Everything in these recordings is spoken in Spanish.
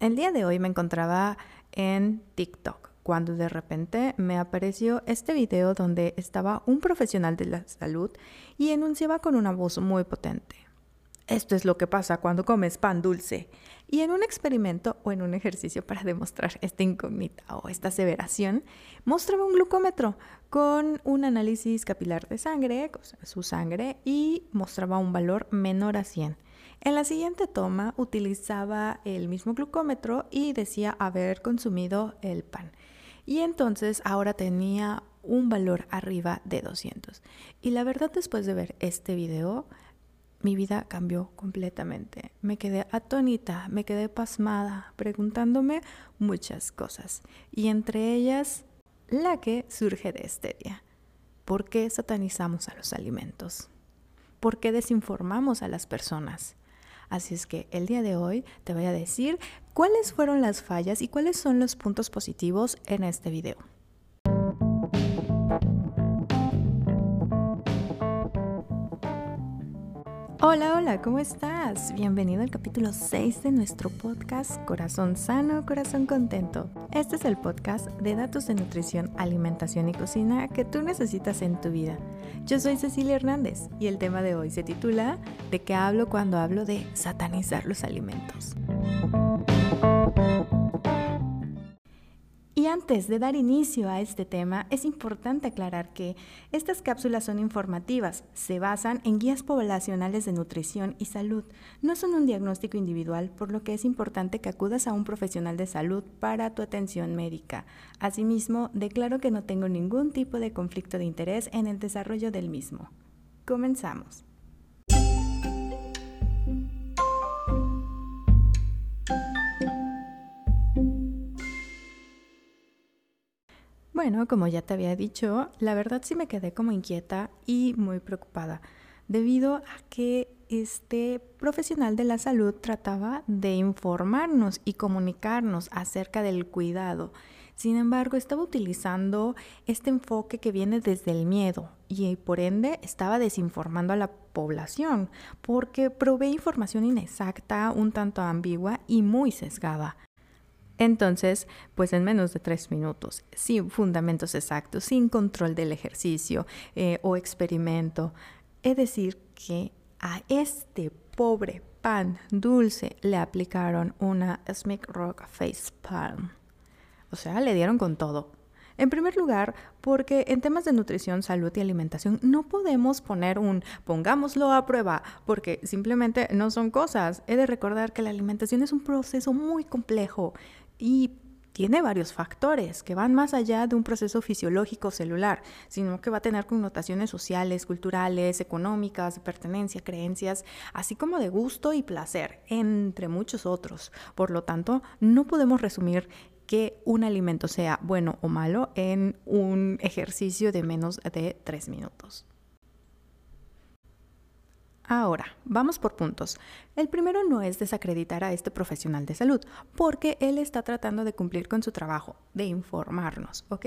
El día de hoy me encontraba en TikTok cuando de repente me apareció este video donde estaba un profesional de la salud y enunciaba con una voz muy potente. Esto es lo que pasa cuando comes pan dulce. Y en un experimento o en un ejercicio para demostrar esta incógnita o esta aseveración, mostraba un glucómetro con un análisis capilar de sangre, su sangre, y mostraba un valor menor a 100. En la siguiente toma utilizaba el mismo glucómetro y decía haber consumido el pan. Y entonces ahora tenía un valor arriba de 200. Y la verdad después de ver este video, mi vida cambió completamente. Me quedé atónita, me quedé pasmada, preguntándome muchas cosas. Y entre ellas, la que surge de este día. ¿Por qué satanizamos a los alimentos? ¿Por qué desinformamos a las personas? Así es que el día de hoy te voy a decir cuáles fueron las fallas y cuáles son los puntos positivos en este video. Hola, hola, ¿cómo estás? Bienvenido al capítulo 6 de nuestro podcast Corazón Sano, Corazón Contento. Este es el podcast de datos de nutrición, alimentación y cocina que tú necesitas en tu vida. Yo soy Cecilia Hernández y el tema de hoy se titula ¿De qué hablo cuando hablo de satanizar los alimentos? Antes de dar inicio a este tema, es importante aclarar que estas cápsulas son informativas, se basan en guías poblacionales de nutrición y salud, no son un diagnóstico individual, por lo que es importante que acudas a un profesional de salud para tu atención médica. Asimismo, declaro que no tengo ningún tipo de conflicto de interés en el desarrollo del mismo. Comenzamos. Bueno, como ya te había dicho, la verdad sí me quedé como inquieta y muy preocupada, debido a que este profesional de la salud trataba de informarnos y comunicarnos acerca del cuidado. Sin embargo, estaba utilizando este enfoque que viene desde el miedo y por ende estaba desinformando a la población porque provee información inexacta, un tanto ambigua y muy sesgada. Entonces, pues en menos de tres minutos, sin fundamentos exactos, sin control del ejercicio eh, o experimento, es decir, que a este pobre pan dulce le aplicaron una Smith Rock Face Palm. O sea, le dieron con todo. En primer lugar, porque en temas de nutrición, salud y alimentación no podemos poner un pongámoslo a prueba, porque simplemente no son cosas. He de recordar que la alimentación es un proceso muy complejo y tiene varios factores que van más allá de un proceso fisiológico celular, sino que va a tener connotaciones sociales, culturales, económicas, de pertenencia, creencias, así como de gusto y placer, entre muchos otros. Por lo tanto, no podemos resumir que un alimento sea bueno o malo en un ejercicio de menos de tres minutos. Ahora, vamos por puntos. El primero no es desacreditar a este profesional de salud, porque él está tratando de cumplir con su trabajo, de informarnos, ¿ok?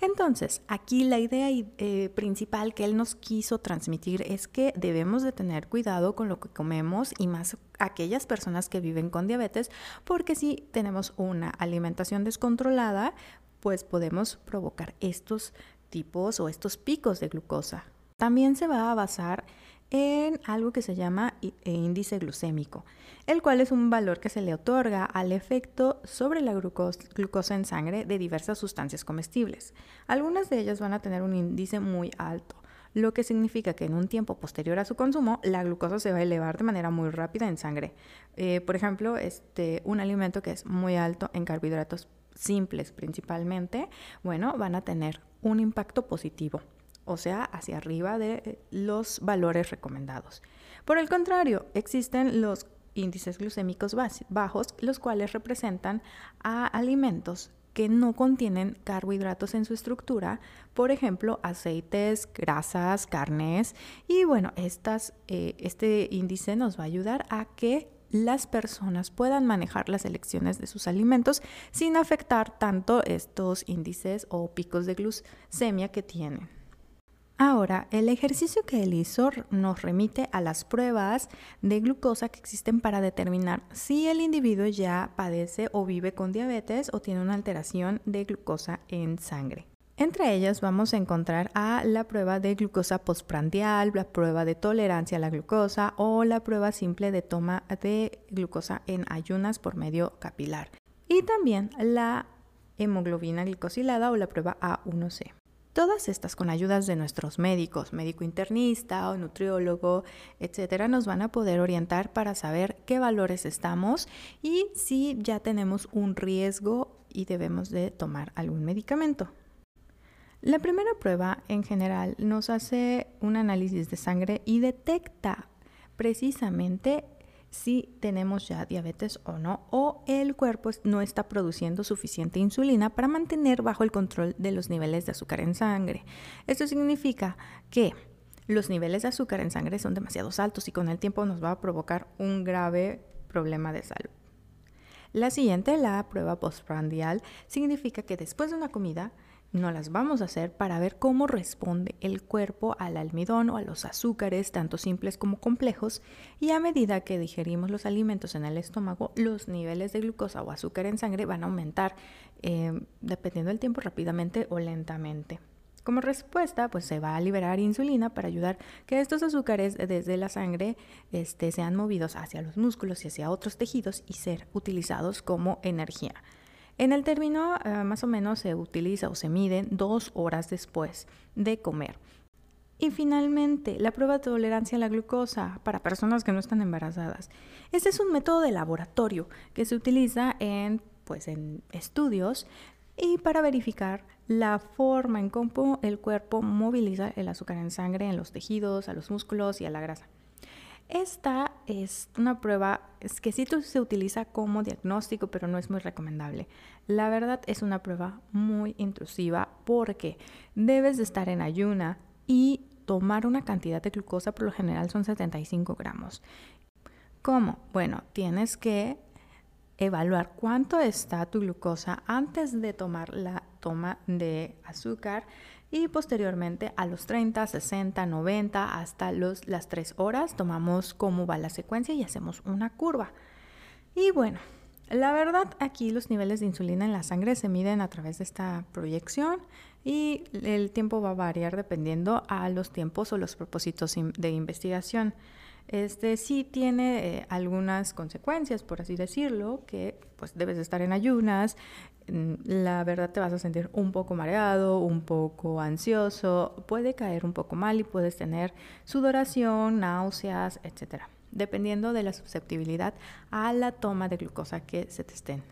Entonces, aquí la idea eh, principal que él nos quiso transmitir es que debemos de tener cuidado con lo que comemos y más aquellas personas que viven con diabetes, porque si tenemos una alimentación descontrolada, pues podemos provocar estos tipos o estos picos de glucosa. También se va a basar en algo que se llama e índice glucémico, el cual es un valor que se le otorga al efecto sobre la glucosa en sangre de diversas sustancias comestibles. Algunas de ellas van a tener un índice muy alto, lo que significa que en un tiempo posterior a su consumo la glucosa se va a elevar de manera muy rápida en sangre. Eh, por ejemplo, este, un alimento que es muy alto en carbohidratos simples principalmente, bueno, van a tener un impacto positivo o sea, hacia arriba de los valores recomendados. Por el contrario, existen los índices glucémicos bajos, los cuales representan a alimentos que no contienen carbohidratos en su estructura, por ejemplo, aceites, grasas, carnes. Y bueno, eh, este índice nos va a ayudar a que las personas puedan manejar las elecciones de sus alimentos sin afectar tanto estos índices o picos de glucemia que tienen. Ahora, el ejercicio que él hizo nos remite a las pruebas de glucosa que existen para determinar si el individuo ya padece o vive con diabetes o tiene una alteración de glucosa en sangre. Entre ellas vamos a encontrar a la prueba de glucosa postprandial, la prueba de tolerancia a la glucosa o la prueba simple de toma de glucosa en ayunas por medio capilar. Y también la hemoglobina glicosilada o la prueba A1C. Todas estas con ayudas de nuestros médicos, médico internista o nutriólogo, etcétera, nos van a poder orientar para saber qué valores estamos y si ya tenemos un riesgo y debemos de tomar algún medicamento. La primera prueba en general nos hace un análisis de sangre y detecta precisamente si tenemos ya diabetes o no, o el cuerpo no está produciendo suficiente insulina para mantener bajo el control de los niveles de azúcar en sangre. Esto significa que los niveles de azúcar en sangre son demasiado altos y con el tiempo nos va a provocar un grave problema de salud. La siguiente, la prueba postprandial, significa que después de una comida no las vamos a hacer para ver cómo responde el cuerpo al almidón o a los azúcares, tanto simples como complejos, y a medida que digerimos los alimentos en el estómago, los niveles de glucosa o azúcar en sangre van a aumentar, eh, dependiendo del tiempo, rápidamente o lentamente. Como respuesta, pues se va a liberar insulina para ayudar que estos azúcares desde la sangre este, sean movidos hacia los músculos y hacia otros tejidos y ser utilizados como energía. En el término eh, más o menos se utiliza o se mide dos horas después de comer. Y finalmente, la prueba de tolerancia a la glucosa para personas que no están embarazadas. Este es un método de laboratorio que se utiliza en, pues, en estudios y para verificar la forma en cómo el cuerpo moviliza el azúcar en sangre en los tejidos, a los músculos y a la grasa. Esta es una prueba que sí se utiliza como diagnóstico, pero no es muy recomendable. La verdad es una prueba muy intrusiva porque debes de estar en ayuna y tomar una cantidad de glucosa, por lo general son 75 gramos. ¿Cómo? Bueno, tienes que evaluar cuánto está tu glucosa antes de tomar la toma de azúcar y posteriormente a los 30, 60, 90 hasta los, las 3 horas tomamos cómo va la secuencia y hacemos una curva. Y bueno, la verdad aquí los niveles de insulina en la sangre se miden a través de esta proyección y el tiempo va a variar dependiendo a los tiempos o los propósitos de investigación. Este sí tiene eh, algunas consecuencias, por así decirlo, que pues debes estar en ayunas, mm, la verdad te vas a sentir un poco mareado, un poco ansioso, puede caer un poco mal y puedes tener sudoración, náuseas, etcétera, dependiendo de la susceptibilidad a la toma de glucosa que se te estén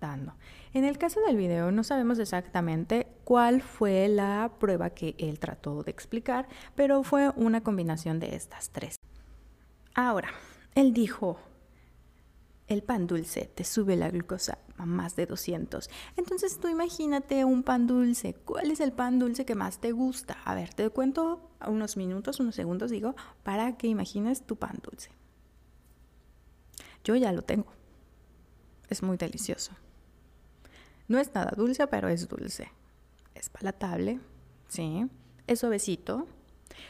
dando. En el caso del video no sabemos exactamente cuál fue la prueba que él trató de explicar, pero fue una combinación de estas tres. Ahora, él dijo, el pan dulce te sube la glucosa a más de 200. Entonces tú imagínate un pan dulce. ¿Cuál es el pan dulce que más te gusta? A ver, te cuento unos minutos, unos segundos, digo, para que imagines tu pan dulce. Yo ya lo tengo. Es muy delicioso. No es nada dulce, pero es dulce. Es palatable, ¿sí? Es suavecito.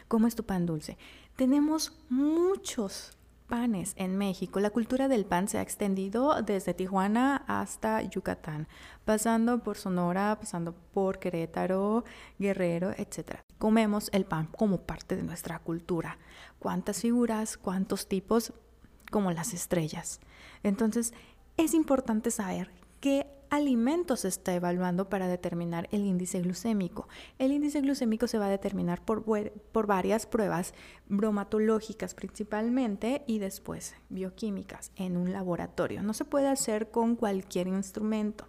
¿Cómo es tu pan dulce? Tenemos muchos panes en México. La cultura del pan se ha extendido desde Tijuana hasta Yucatán, pasando por Sonora, pasando por Querétaro, Guerrero, etc. Comemos el pan como parte de nuestra cultura. ¿Cuántas figuras, cuántos tipos? Como las estrellas. Entonces, es importante saber qué alimentos se está evaluando para determinar el índice glucémico. El índice glucémico se va a determinar por, por varias pruebas bromatológicas principalmente y después bioquímicas en un laboratorio. No se puede hacer con cualquier instrumento.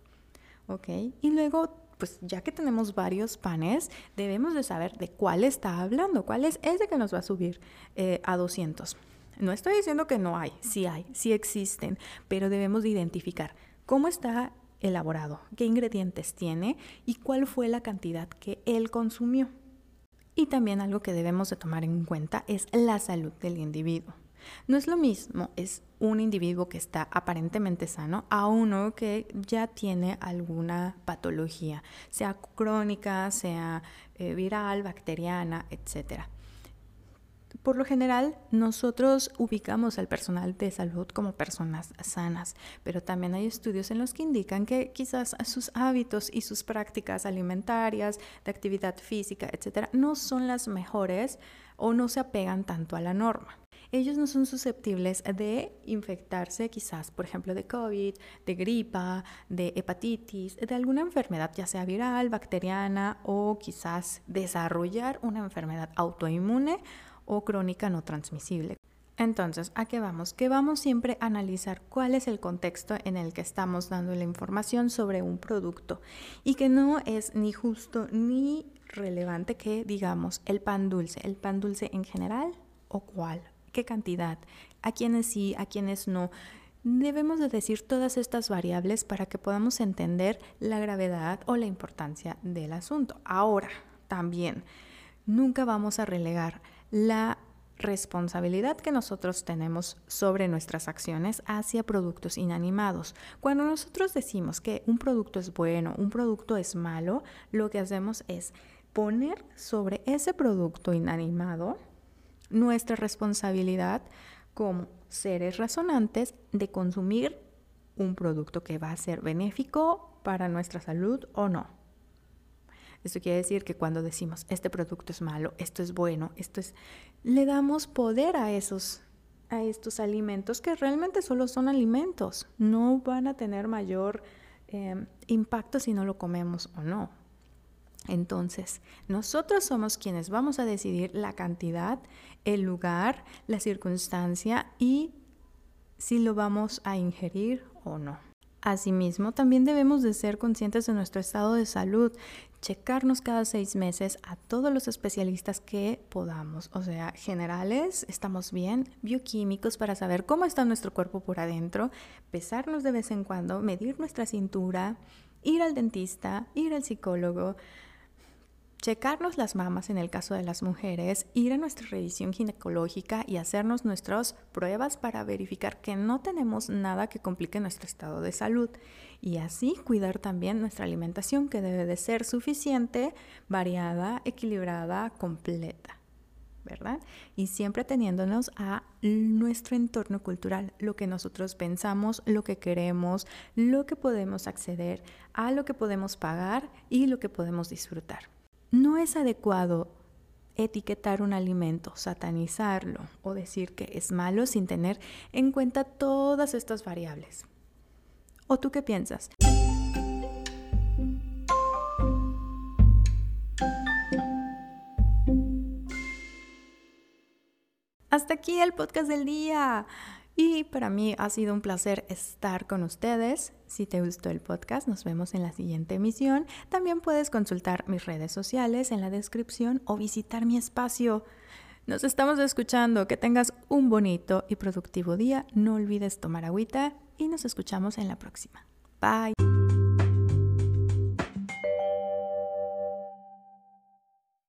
Y luego pues ya que tenemos varios panes, debemos de saber de cuál está hablando, cuál es ese que nos va a subir eh, a 200. No estoy diciendo que no hay, sí hay, sí existen, pero debemos de identificar cómo está elaborado, qué ingredientes tiene y cuál fue la cantidad que él consumió. Y también algo que debemos de tomar en cuenta es la salud del individuo. No es lo mismo, es un individuo que está aparentemente sano a uno que ya tiene alguna patología, sea crónica, sea eh, viral, bacteriana, etcétera. Por lo general, nosotros ubicamos al personal de salud como personas sanas, pero también hay estudios en los que indican que quizás sus hábitos y sus prácticas alimentarias, de actividad física, etcétera, no son las mejores o no se apegan tanto a la norma. Ellos no son susceptibles de infectarse quizás, por ejemplo, de COVID, de gripa, de hepatitis, de alguna enfermedad, ya sea viral, bacteriana o quizás desarrollar una enfermedad autoinmune o crónica no transmisible. Entonces, ¿a qué vamos? Que vamos siempre a analizar cuál es el contexto en el que estamos dando la información sobre un producto y que no es ni justo ni relevante que digamos el pan dulce, el pan dulce en general o cuál, qué cantidad, a quiénes sí, a quiénes no. Debemos de decir todas estas variables para que podamos entender la gravedad o la importancia del asunto. Ahora, también, nunca vamos a relegar la responsabilidad que nosotros tenemos sobre nuestras acciones hacia productos inanimados. Cuando nosotros decimos que un producto es bueno, un producto es malo, lo que hacemos es poner sobre ese producto inanimado nuestra responsabilidad como seres razonantes de consumir un producto que va a ser benéfico para nuestra salud o no. Esto quiere decir que cuando decimos este producto es malo, esto es bueno, esto es le damos poder a esos a estos alimentos que realmente solo son alimentos, no van a tener mayor em, impacto si no lo comemos o no. Entonces, nosotros somos quienes vamos a decidir la cantidad, el lugar, la circunstancia y si lo vamos a ingerir o no. Asimismo, también debemos de ser conscientes de nuestro estado de salud, checarnos cada seis meses a todos los especialistas que podamos, o sea, generales, estamos bien, bioquímicos para saber cómo está nuestro cuerpo por adentro, pesarnos de vez en cuando, medir nuestra cintura, ir al dentista, ir al psicólogo, checarnos las mamas en el caso de las mujeres, ir a nuestra revisión ginecológica y hacernos nuestras pruebas para verificar que no tenemos nada que complique nuestro estado de salud y así cuidar también nuestra alimentación que debe de ser suficiente, variada, equilibrada, completa. ¿verdad? Y siempre teniéndonos a nuestro entorno cultural, lo que nosotros pensamos, lo que queremos, lo que podemos acceder, a lo que podemos pagar y lo que podemos disfrutar. No es adecuado etiquetar un alimento, satanizarlo o decir que es malo sin tener en cuenta todas estas variables. ¿O tú qué piensas? Hasta aquí el podcast del día. Y para mí ha sido un placer estar con ustedes. Si te gustó el podcast, nos vemos en la siguiente emisión. También puedes consultar mis redes sociales en la descripción o visitar mi espacio. Nos estamos escuchando. Que tengas un bonito y productivo día. No olvides tomar agüita y nos escuchamos en la próxima. Bye.